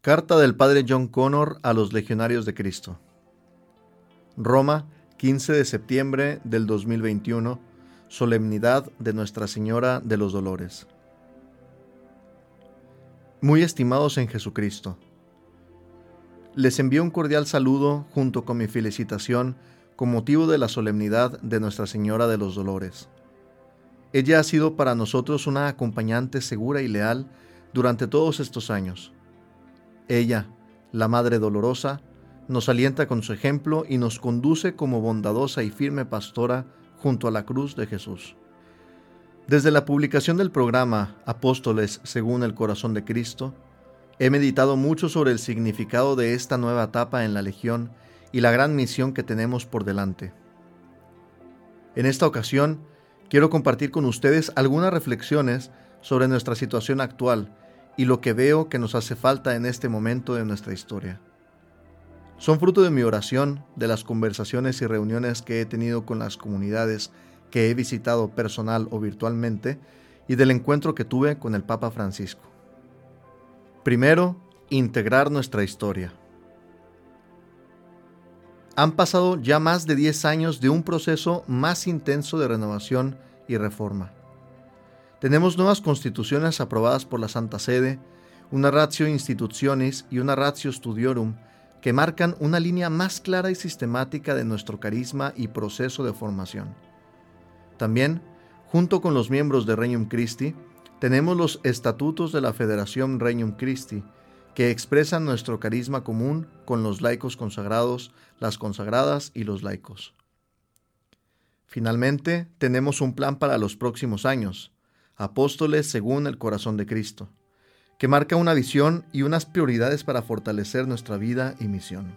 Carta del Padre John Connor a los Legionarios de Cristo. Roma, 15 de septiembre del 2021, Solemnidad de Nuestra Señora de los Dolores. Muy estimados en Jesucristo, les envío un cordial saludo junto con mi felicitación con motivo de la solemnidad de Nuestra Señora de los Dolores. Ella ha sido para nosotros una acompañante segura y leal durante todos estos años ella, la Madre Dolorosa, nos alienta con su ejemplo y nos conduce como bondadosa y firme pastora junto a la cruz de Jesús. Desde la publicación del programa Apóstoles según el corazón de Cristo, he meditado mucho sobre el significado de esta nueva etapa en la Legión y la gran misión que tenemos por delante. En esta ocasión, quiero compartir con ustedes algunas reflexiones sobre nuestra situación actual y lo que veo que nos hace falta en este momento de nuestra historia. Son fruto de mi oración, de las conversaciones y reuniones que he tenido con las comunidades que he visitado personal o virtualmente y del encuentro que tuve con el Papa Francisco. Primero, integrar nuestra historia. Han pasado ya más de 10 años de un proceso más intenso de renovación y reforma. Tenemos nuevas constituciones aprobadas por la Santa Sede, una ratio institutionis y una ratio studiorum que marcan una línea más clara y sistemática de nuestro carisma y proceso de formación. También, junto con los miembros de Regnum Christi, tenemos los estatutos de la Federación Regnum Christi, que expresan nuestro carisma común con los laicos consagrados, las consagradas y los laicos. Finalmente, tenemos un plan para los próximos años, Apóstoles según el corazón de Cristo, que marca una visión y unas prioridades para fortalecer nuestra vida y misión.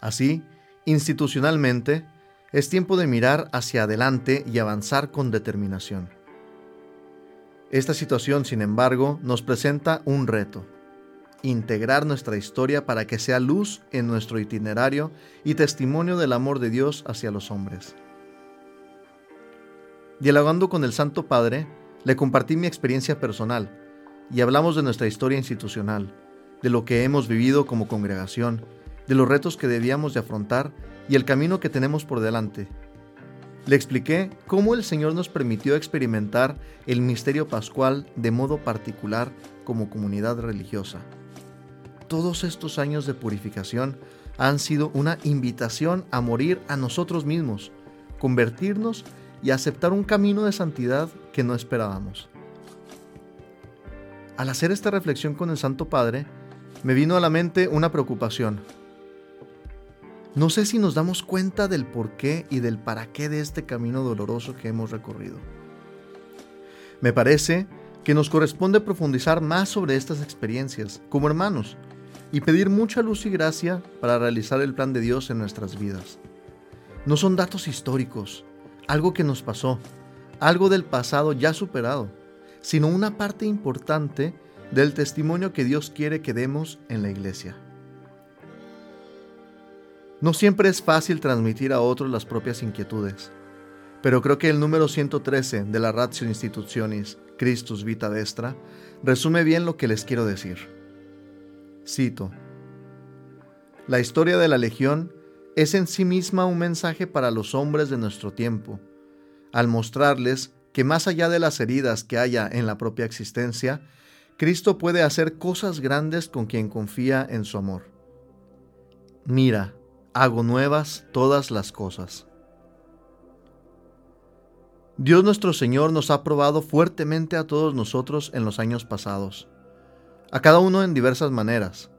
Así, institucionalmente, es tiempo de mirar hacia adelante y avanzar con determinación. Esta situación, sin embargo, nos presenta un reto, integrar nuestra historia para que sea luz en nuestro itinerario y testimonio del amor de Dios hacia los hombres. Dialogando con el Santo Padre, le compartí mi experiencia personal y hablamos de nuestra historia institucional, de lo que hemos vivido como congregación, de los retos que debíamos de afrontar y el camino que tenemos por delante. Le expliqué cómo el Señor nos permitió experimentar el misterio pascual de modo particular como comunidad religiosa. Todos estos años de purificación han sido una invitación a morir a nosotros mismos, convertirnos y aceptar un camino de santidad que no esperábamos. Al hacer esta reflexión con el Santo Padre, me vino a la mente una preocupación. No sé si nos damos cuenta del porqué y del para qué de este camino doloroso que hemos recorrido. Me parece que nos corresponde profundizar más sobre estas experiencias como hermanos y pedir mucha luz y gracia para realizar el plan de Dios en nuestras vidas. No son datos históricos, algo que nos pasó, algo del pasado ya superado, sino una parte importante del testimonio que Dios quiere que demos en la iglesia. No siempre es fácil transmitir a otros las propias inquietudes, pero creo que el número 113 de la Ratio Institutionis Christus Vita Vestra resume bien lo que les quiero decir. Cito: La historia de la Legión es en sí misma un mensaje para los hombres de nuestro tiempo, al mostrarles que más allá de las heridas que haya en la propia existencia, Cristo puede hacer cosas grandes con quien confía en su amor. Mira, hago nuevas todas las cosas. Dios nuestro Señor nos ha probado fuertemente a todos nosotros en los años pasados, a cada uno en diversas maneras.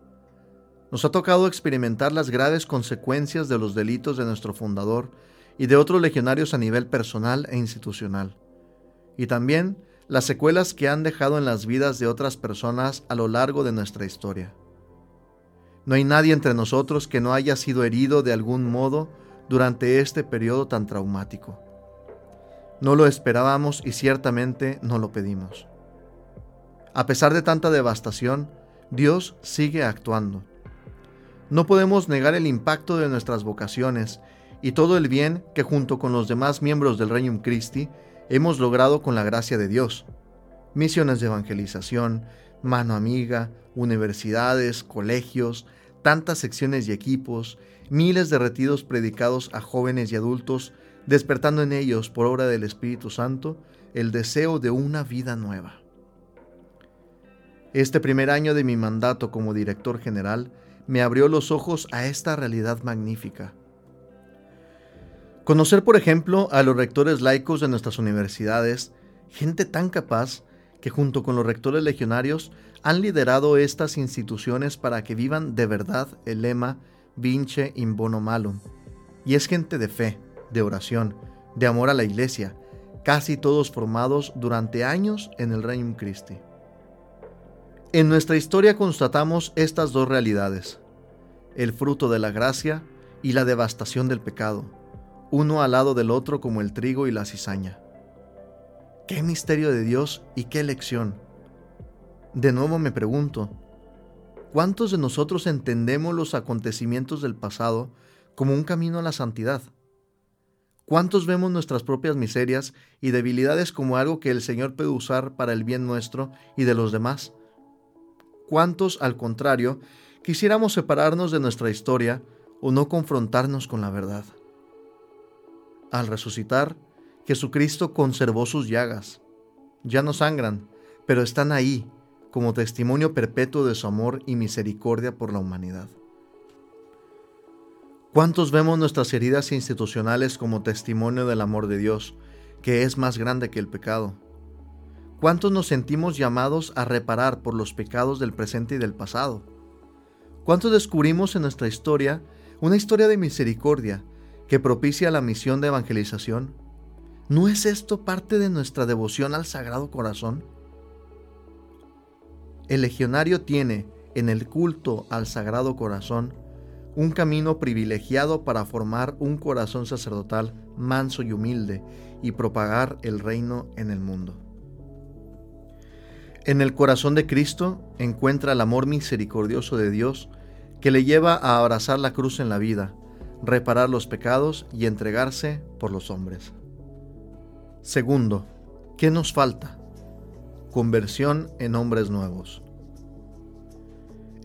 Nos ha tocado experimentar las graves consecuencias de los delitos de nuestro fundador y de otros legionarios a nivel personal e institucional. Y también las secuelas que han dejado en las vidas de otras personas a lo largo de nuestra historia. No hay nadie entre nosotros que no haya sido herido de algún modo durante este periodo tan traumático. No lo esperábamos y ciertamente no lo pedimos. A pesar de tanta devastación, Dios sigue actuando no podemos negar el impacto de nuestras vocaciones y todo el bien que junto con los demás miembros del Regnum Christi hemos logrado con la gracia de Dios. Misiones de evangelización, mano amiga, universidades, colegios, tantas secciones y equipos, miles de retiros predicados a jóvenes y adultos, despertando en ellos, por obra del Espíritu Santo, el deseo de una vida nueva. Este primer año de mi mandato como director general me abrió los ojos a esta realidad magnífica. Conocer, por ejemplo, a los rectores laicos de nuestras universidades, gente tan capaz que junto con los rectores legionarios han liderado estas instituciones para que vivan de verdad el lema Vince in bono malum. Y es gente de fe, de oración, de amor a la iglesia, casi todos formados durante años en el Reino Christi. En nuestra historia constatamos estas dos realidades, el fruto de la gracia y la devastación del pecado, uno al lado del otro como el trigo y la cizaña. Qué misterio de Dios y qué lección. De nuevo me pregunto, ¿cuántos de nosotros entendemos los acontecimientos del pasado como un camino a la santidad? ¿Cuántos vemos nuestras propias miserias y debilidades como algo que el Señor puede usar para el bien nuestro y de los demás? ¿Cuántos, al contrario, quisiéramos separarnos de nuestra historia o no confrontarnos con la verdad? Al resucitar, Jesucristo conservó sus llagas. Ya no sangran, pero están ahí como testimonio perpetuo de su amor y misericordia por la humanidad. ¿Cuántos vemos nuestras heridas institucionales como testimonio del amor de Dios, que es más grande que el pecado? ¿Cuántos nos sentimos llamados a reparar por los pecados del presente y del pasado? ¿Cuántos descubrimos en nuestra historia una historia de misericordia que propicia la misión de evangelización? ¿No es esto parte de nuestra devoción al Sagrado Corazón? El legionario tiene en el culto al Sagrado Corazón un camino privilegiado para formar un corazón sacerdotal manso y humilde y propagar el reino en el mundo. En el corazón de Cristo encuentra el amor misericordioso de Dios que le lleva a abrazar la cruz en la vida, reparar los pecados y entregarse por los hombres. Segundo, ¿qué nos falta? Conversión en hombres nuevos.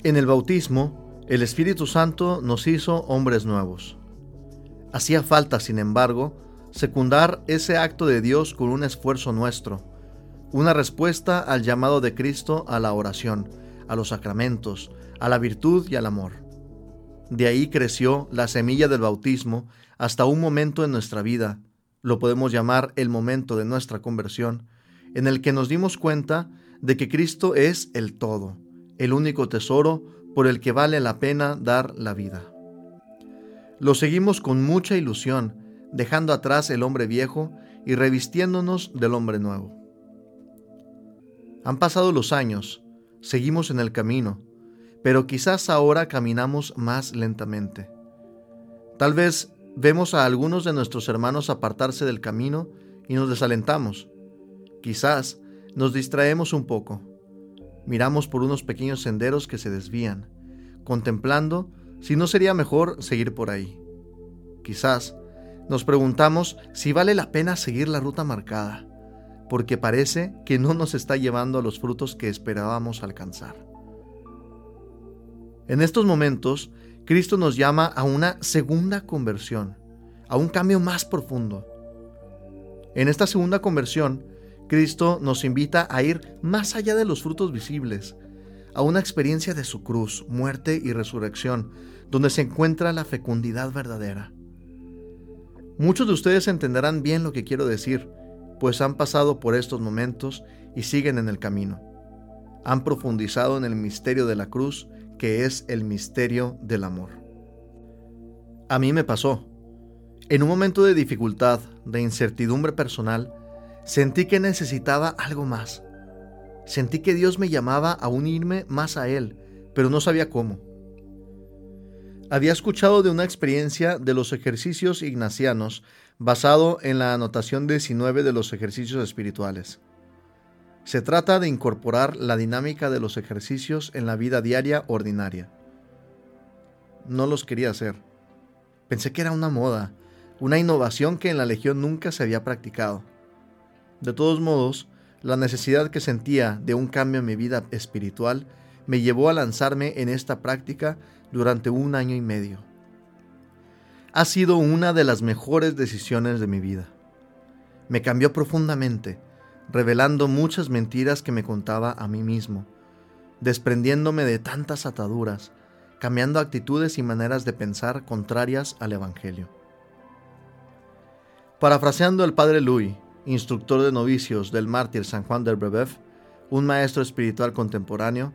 En el bautismo, el Espíritu Santo nos hizo hombres nuevos. Hacía falta, sin embargo, secundar ese acto de Dios con un esfuerzo nuestro, una respuesta al llamado de Cristo a la oración, a los sacramentos, a la virtud y al amor. De ahí creció la semilla del bautismo hasta un momento en nuestra vida lo podemos llamar el momento de nuestra conversión, en el que nos dimos cuenta de que Cristo es el todo, el único tesoro por el que vale la pena dar la vida. Lo seguimos con mucha ilusión, dejando atrás el hombre viejo y revistiéndonos del hombre nuevo. Han pasado los años, seguimos en el camino, pero quizás ahora caminamos más lentamente. Tal vez Vemos a algunos de nuestros hermanos apartarse del camino y nos desalentamos. Quizás nos distraemos un poco. Miramos por unos pequeños senderos que se desvían, contemplando si no sería mejor seguir por ahí. Quizás nos preguntamos si vale la pena seguir la ruta marcada, porque parece que no nos está llevando a los frutos que esperábamos alcanzar. En estos momentos Cristo nos llama a una segunda conversión, a un cambio más profundo. En esta segunda conversión, Cristo nos invita a ir más allá de los frutos visibles, a una experiencia de su cruz, muerte y resurrección, donde se encuentra la fecundidad verdadera. Muchos de ustedes entenderán bien lo que quiero decir, pues han pasado por estos momentos y siguen en el camino. Han profundizado en el misterio de la cruz que es el misterio del amor. A mí me pasó. En un momento de dificultad, de incertidumbre personal, sentí que necesitaba algo más. Sentí que Dios me llamaba a unirme más a Él, pero no sabía cómo. Había escuchado de una experiencia de los ejercicios ignacianos basado en la anotación 19 de los ejercicios espirituales. Se trata de incorporar la dinámica de los ejercicios en la vida diaria ordinaria. No los quería hacer. Pensé que era una moda, una innovación que en la Legión nunca se había practicado. De todos modos, la necesidad que sentía de un cambio en mi vida espiritual me llevó a lanzarme en esta práctica durante un año y medio. Ha sido una de las mejores decisiones de mi vida. Me cambió profundamente, revelando muchas mentiras que me contaba a mí mismo, desprendiéndome de tantas ataduras, cambiando actitudes y maneras de pensar contrarias al Evangelio. Parafraseando al padre Louis, instructor de novicios del mártir San Juan del Brebeuf, un maestro espiritual contemporáneo,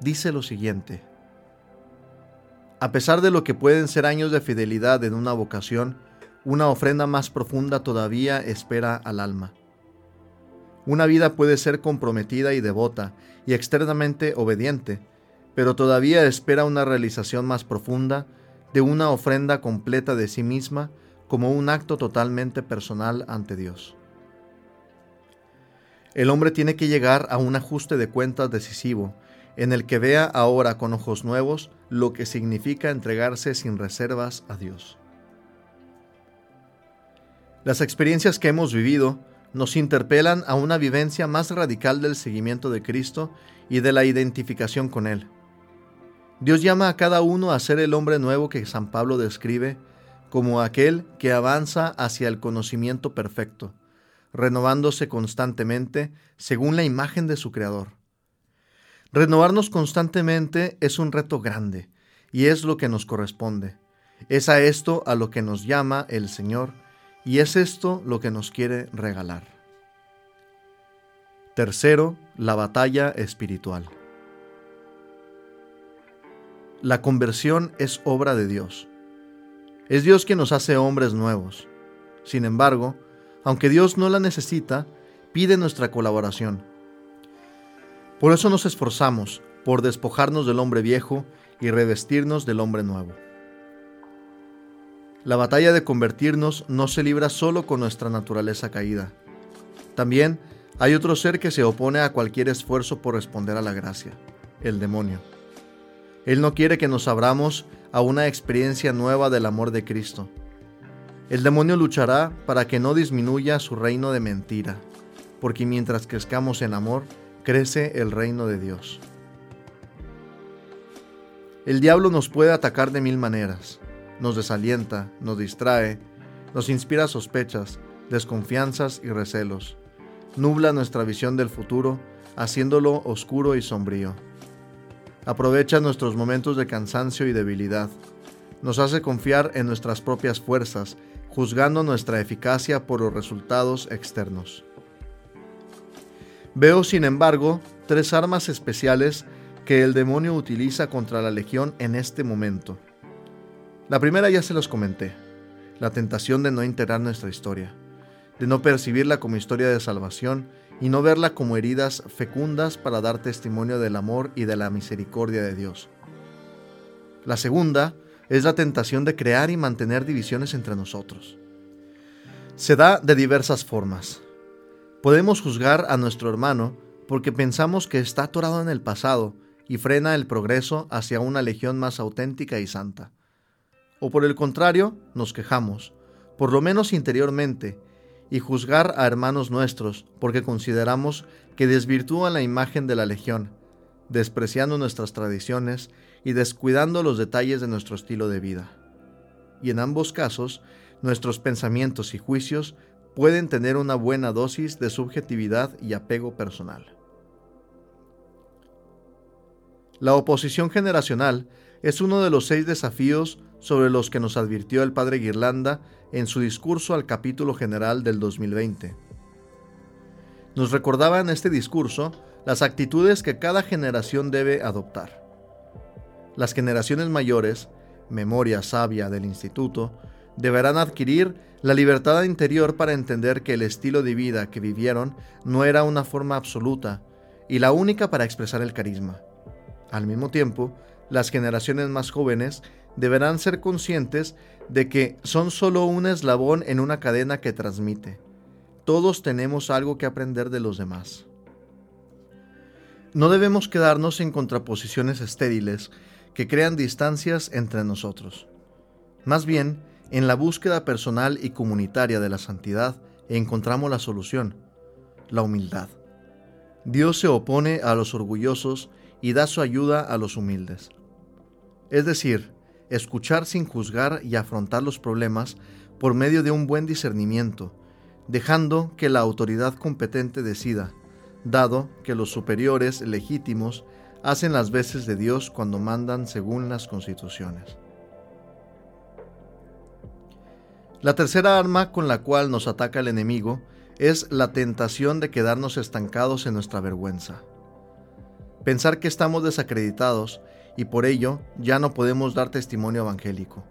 dice lo siguiente. A pesar de lo que pueden ser años de fidelidad en una vocación, una ofrenda más profunda todavía espera al alma. Una vida puede ser comprometida y devota y externamente obediente, pero todavía espera una realización más profunda de una ofrenda completa de sí misma como un acto totalmente personal ante Dios. El hombre tiene que llegar a un ajuste de cuentas decisivo, en el que vea ahora con ojos nuevos lo que significa entregarse sin reservas a Dios. Las experiencias que hemos vivido nos interpelan a una vivencia más radical del seguimiento de Cristo y de la identificación con Él. Dios llama a cada uno a ser el hombre nuevo que San Pablo describe como aquel que avanza hacia el conocimiento perfecto, renovándose constantemente según la imagen de su Creador. Renovarnos constantemente es un reto grande y es lo que nos corresponde. Es a esto a lo que nos llama el Señor y es esto lo que nos quiere regalar. Tercero, la batalla espiritual. La conversión es obra de Dios. Es Dios quien nos hace hombres nuevos. Sin embargo, aunque Dios no la necesita, pide nuestra colaboración por eso nos esforzamos por despojarnos del hombre viejo y revestirnos del hombre nuevo. La batalla de convertirnos no se libra solo con nuestra naturaleza caída. También hay otro ser que se opone a cualquier esfuerzo por responder a la gracia, el demonio. Él no quiere que nos abramos a una experiencia nueva del amor de Cristo. El demonio luchará para que no disminuya su reino de mentira, porque mientras crezcamos en amor, crece el reino de Dios. El diablo nos puede atacar de mil maneras. Nos desalienta, nos distrae, nos inspira sospechas, desconfianzas y recelos. Nubla nuestra visión del futuro, haciéndolo oscuro y sombrío. Aprovecha nuestros momentos de cansancio y debilidad. Nos hace confiar en nuestras propias fuerzas, juzgando nuestra eficacia por los resultados externos. Veo, sin embargo, tres armas especiales que el demonio utiliza contra la legión en este momento. La primera ya se los comenté, la tentación de no integrar nuestra historia, de no percibirla como historia de salvación y no verla como heridas fecundas para dar testimonio del amor y de la misericordia de Dios. La segunda es la tentación de crear y mantener divisiones entre nosotros. Se da de diversas formas, Podemos juzgar a nuestro hermano porque pensamos que está atorado en el pasado y frena el progreso hacia una legión más auténtica y santa. O por el contrario, nos quejamos, por lo menos interiormente, y juzgar a hermanos nuestros porque consideramos que desvirtúan la imagen de la legión, despreciando nuestras tradiciones y descuidando los detalles de nuestro estilo de vida. Y en ambos casos, nuestros pensamientos y juicios pueden tener una buena dosis de subjetividad y apego personal. La oposición generacional es uno de los seis desafíos sobre los que nos advirtió el padre Guirlanda en su discurso al capítulo general del 2020. Nos recordaba en este discurso las actitudes que cada generación debe adoptar. Las generaciones mayores, memoria sabia del instituto, deberán adquirir la libertad interior para entender que el estilo de vida que vivieron no era una forma absoluta y la única para expresar el carisma. Al mismo tiempo, las generaciones más jóvenes deberán ser conscientes de que son solo un eslabón en una cadena que transmite. Todos tenemos algo que aprender de los demás. No debemos quedarnos en contraposiciones estériles que crean distancias entre nosotros. Más bien, en la búsqueda personal y comunitaria de la santidad encontramos la solución, la humildad, Dios se opone a los orgullosos y da su ayuda a los humildes. Es decir, escuchar sin juzgar y afrontar los problemas por medio de un buen discernimiento, dejando que la autoridad competente decida, dado que los superiores legítimos hacen las veces de Dios cuando mandan según las constituciones. La tercera arma con la cual nos ataca el enemigo es la tentación de quedarnos estancados en nuestra vergüenza. Pensar que estamos desacreditados y por ello ya no podemos dar testimonio evangélico.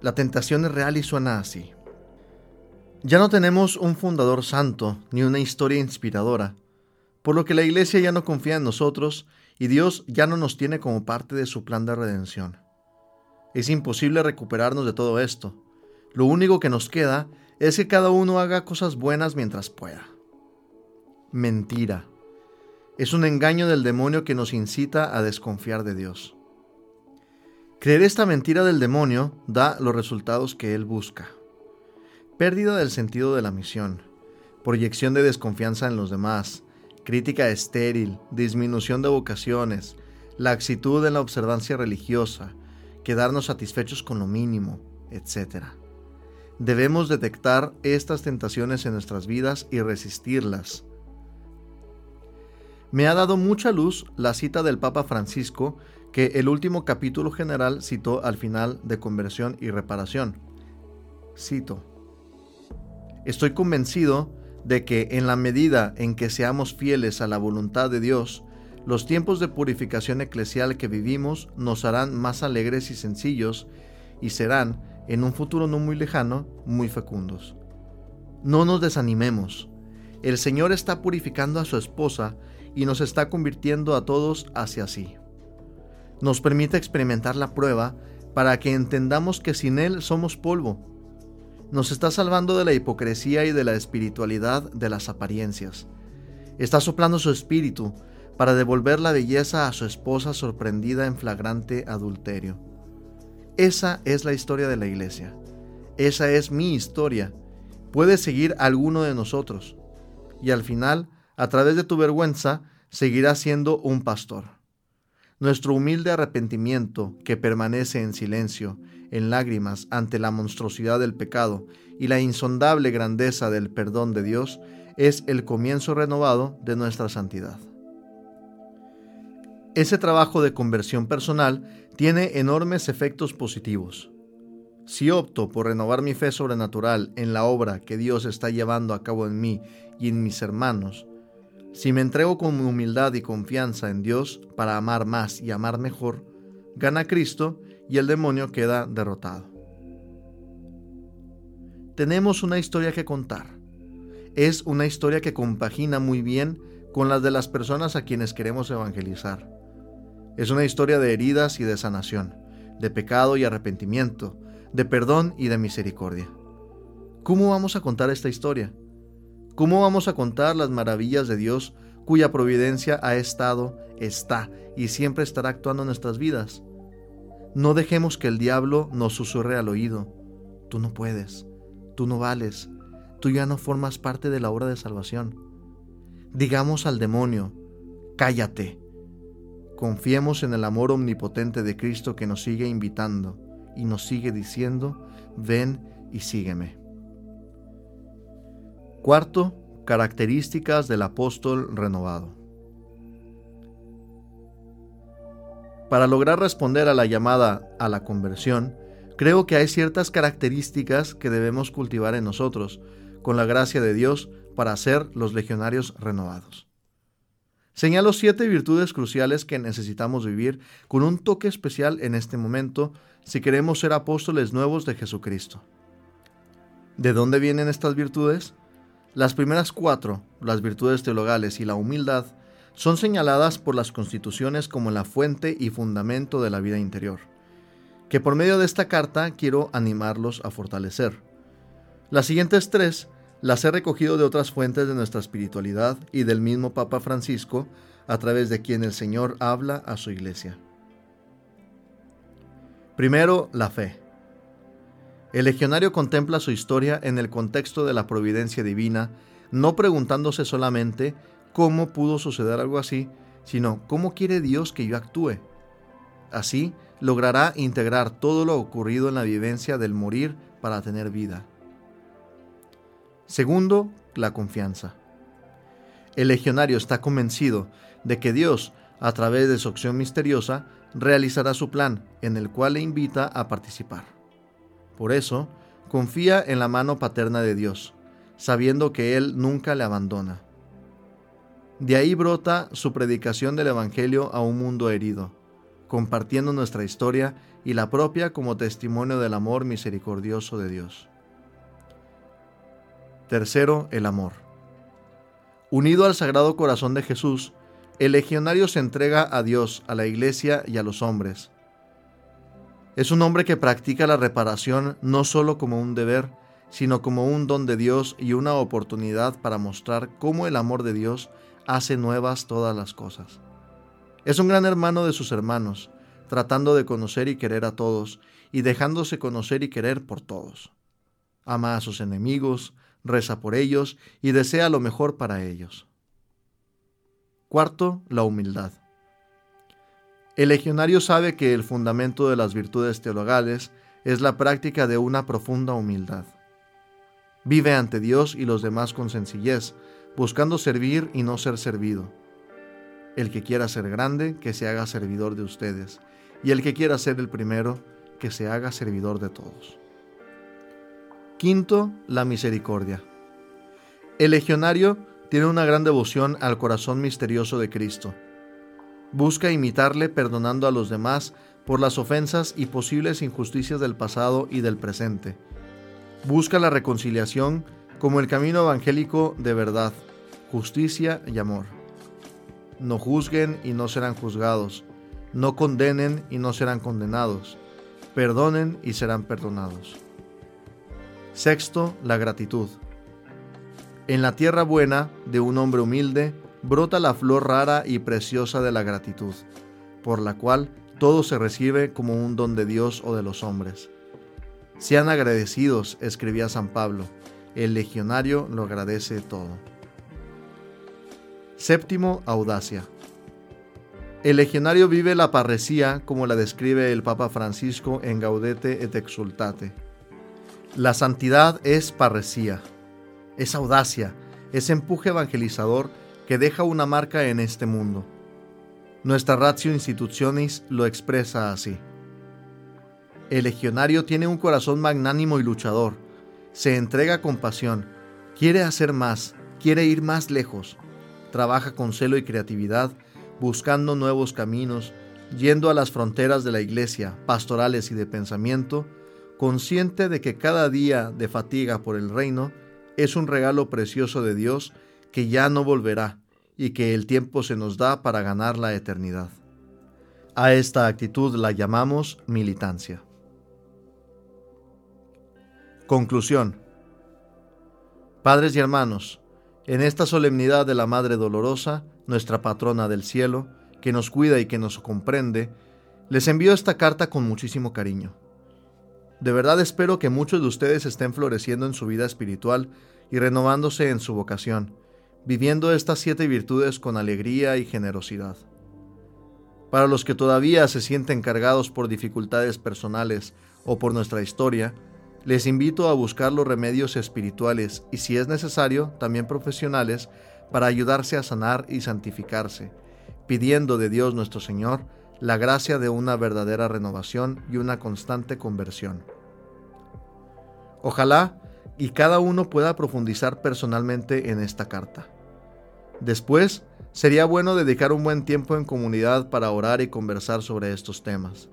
La tentación es real y suena así. Ya no tenemos un fundador santo ni una historia inspiradora, por lo que la iglesia ya no confía en nosotros y Dios ya no nos tiene como parte de su plan de redención. Es imposible recuperarnos de todo esto. Lo único que nos queda es que cada uno haga cosas buenas mientras pueda. Mentira. Es un engaño del demonio que nos incita a desconfiar de Dios. Creer esta mentira del demonio da los resultados que él busca. Pérdida del sentido de la misión, proyección de desconfianza en los demás, crítica estéril, disminución de vocaciones, laxitud en la observancia religiosa, quedarnos satisfechos con lo mínimo, etc. Debemos detectar estas tentaciones en nuestras vidas y resistirlas. Me ha dado mucha luz la cita del Papa Francisco que el último capítulo general citó al final de Conversión y Reparación. Cito. Estoy convencido de que en la medida en que seamos fieles a la voluntad de Dios, los tiempos de purificación eclesial que vivimos nos harán más alegres y sencillos y serán, en un futuro no muy lejano, muy fecundos. No nos desanimemos. El Señor está purificando a su esposa y nos está convirtiendo a todos hacia sí nos permite experimentar la prueba para que entendamos que sin Él somos polvo. Nos está salvando de la hipocresía y de la espiritualidad de las apariencias. Está soplando su espíritu para devolver la belleza a su esposa sorprendida en flagrante adulterio. Esa es la historia de la iglesia. Esa es mi historia. Puede seguir alguno de nosotros. Y al final, a través de tu vergüenza, seguirás siendo un pastor. Nuestro humilde arrepentimiento, que permanece en silencio, en lágrimas ante la monstruosidad del pecado y la insondable grandeza del perdón de Dios, es el comienzo renovado de nuestra santidad. Ese trabajo de conversión personal tiene enormes efectos positivos. Si opto por renovar mi fe sobrenatural en la obra que Dios está llevando a cabo en mí y en mis hermanos, si me entrego con humildad y confianza en Dios para amar más y amar mejor, gana Cristo y el demonio queda derrotado. Tenemos una historia que contar. Es una historia que compagina muy bien con las de las personas a quienes queremos evangelizar. Es una historia de heridas y de sanación, de pecado y arrepentimiento, de perdón y de misericordia. ¿Cómo vamos a contar esta historia? ¿Cómo vamos a contar las maravillas de Dios cuya providencia ha estado, está y siempre estará actuando en nuestras vidas? No dejemos que el diablo nos susurre al oído. Tú no puedes, tú no vales, tú ya no formas parte de la obra de salvación. Digamos al demonio, cállate. Confiemos en el amor omnipotente de Cristo que nos sigue invitando y nos sigue diciendo, ven y sígueme. Cuarto, características del apóstol renovado. Para lograr responder a la llamada a la conversión, creo que hay ciertas características que debemos cultivar en nosotros, con la gracia de Dios, para ser los legionarios renovados. Señalo siete virtudes cruciales que necesitamos vivir con un toque especial en este momento si queremos ser apóstoles nuevos de Jesucristo. ¿De dónde vienen estas virtudes? Las primeras cuatro, las virtudes teologales y la humildad, son señaladas por las constituciones como la fuente y fundamento de la vida interior, que por medio de esta carta quiero animarlos a fortalecer. Las siguientes tres las he recogido de otras fuentes de nuestra espiritualidad y del mismo Papa Francisco, a través de quien el Señor habla a su iglesia. Primero, la fe. El legionario contempla su historia en el contexto de la providencia divina, no preguntándose solamente cómo pudo suceder algo así, sino cómo quiere Dios que yo actúe. Así logrará integrar todo lo ocurrido en la vivencia del morir para tener vida. Segundo, la confianza. El legionario está convencido de que Dios, a través de su acción misteriosa, realizará su plan, en el cual le invita a participar. Por eso, confía en la mano paterna de Dios, sabiendo que Él nunca le abandona. De ahí brota su predicación del Evangelio a un mundo herido, compartiendo nuestra historia y la propia como testimonio del amor misericordioso de Dios. Tercero, el amor. Unido al Sagrado Corazón de Jesús, el legionario se entrega a Dios, a la Iglesia y a los hombres. Es un hombre que practica la reparación no solo como un deber, sino como un don de Dios y una oportunidad para mostrar cómo el amor de Dios hace nuevas todas las cosas. Es un gran hermano de sus hermanos, tratando de conocer y querer a todos, y dejándose conocer y querer por todos. Ama a sus enemigos, reza por ellos y desea lo mejor para ellos. Cuarto, la humildad. El legionario sabe que el fundamento de las virtudes teologales es la práctica de una profunda humildad. Vive ante Dios y los demás con sencillez, buscando servir y no ser servido. El que quiera ser grande, que se haga servidor de ustedes, y el que quiera ser el primero, que se haga servidor de todos. Quinto, la misericordia. El legionario tiene una gran devoción al corazón misterioso de Cristo. Busca imitarle perdonando a los demás por las ofensas y posibles injusticias del pasado y del presente. Busca la reconciliación como el camino evangélico de verdad, justicia y amor. No juzguen y no serán juzgados. No condenen y no serán condenados. Perdonen y serán perdonados. Sexto, la gratitud. En la tierra buena de un hombre humilde brota la flor rara y preciosa de la gratitud, por la cual todo se recibe como un don de Dios o de los hombres. Sean agradecidos, escribía San Pablo, el legionario lo agradece todo. Séptimo, audacia. El legionario vive la parresía como la describe el Papa Francisco en Gaudete et Exultate la santidad es parresía, es audacia, es empuje evangelizador que deja una marca en este mundo. Nuestra ratio institutionis lo expresa así. El legionario tiene un corazón magnánimo y luchador, se entrega con pasión, quiere hacer más, quiere ir más lejos, trabaja con celo y creatividad, buscando nuevos caminos, yendo a las fronteras de la iglesia, pastorales y de pensamiento, consciente de que cada día de fatiga por el reino es un regalo precioso de Dios que ya no volverá y que el tiempo se nos da para ganar la eternidad. A esta actitud la llamamos militancia. Conclusión. Padres y hermanos, en esta solemnidad de la Madre Dolorosa, nuestra patrona del cielo, que nos cuida y que nos comprende, les envío esta carta con muchísimo cariño. De verdad espero que muchos de ustedes estén floreciendo en su vida espiritual y renovándose en su vocación, viviendo estas siete virtudes con alegría y generosidad. Para los que todavía se sienten cargados por dificultades personales o por nuestra historia, les invito a buscar los remedios espirituales y si es necesario, también profesionales, para ayudarse a sanar y santificarse, pidiendo de Dios nuestro Señor la gracia de una verdadera renovación y una constante conversión. Ojalá y cada uno pueda profundizar personalmente en esta carta. Después, sería bueno dedicar un buen tiempo en comunidad para orar y conversar sobre estos temas.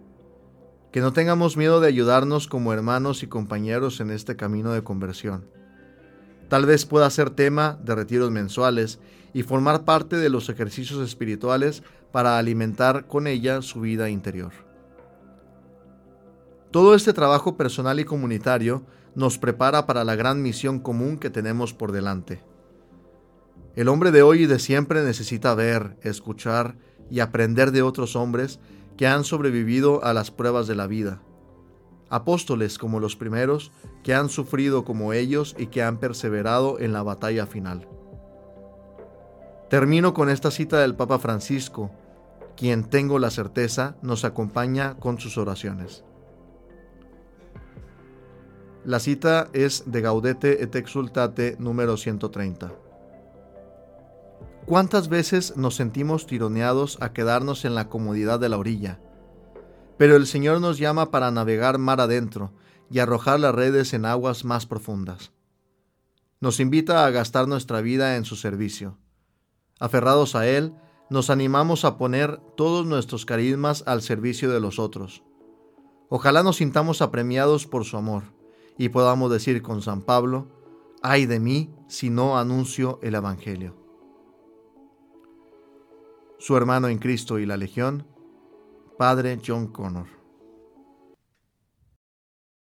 Que no tengamos miedo de ayudarnos como hermanos y compañeros en este camino de conversión. Tal vez pueda ser tema de retiros mensuales y formar parte de los ejercicios espirituales para alimentar con ella su vida interior. Todo este trabajo personal y comunitario nos prepara para la gran misión común que tenemos por delante. El hombre de hoy y de siempre necesita ver, escuchar y aprender de otros hombres que han sobrevivido a las pruebas de la vida. Apóstoles como los primeros, que han sufrido como ellos y que han perseverado en la batalla final. Termino con esta cita del Papa Francisco, quien tengo la certeza nos acompaña con sus oraciones. La cita es de Gaudete et Exultate número 130. ¿Cuántas veces nos sentimos tironeados a quedarnos en la comodidad de la orilla? Pero el Señor nos llama para navegar mar adentro y arrojar las redes en aguas más profundas. Nos invita a gastar nuestra vida en su servicio Aferrados a Él, nos animamos a poner todos nuestros carismas al servicio de los otros. Ojalá nos sintamos apremiados por su amor y podamos decir con San Pablo, ay de mí si no anuncio el Evangelio. Su hermano en Cristo y la Legión, Padre John Connor.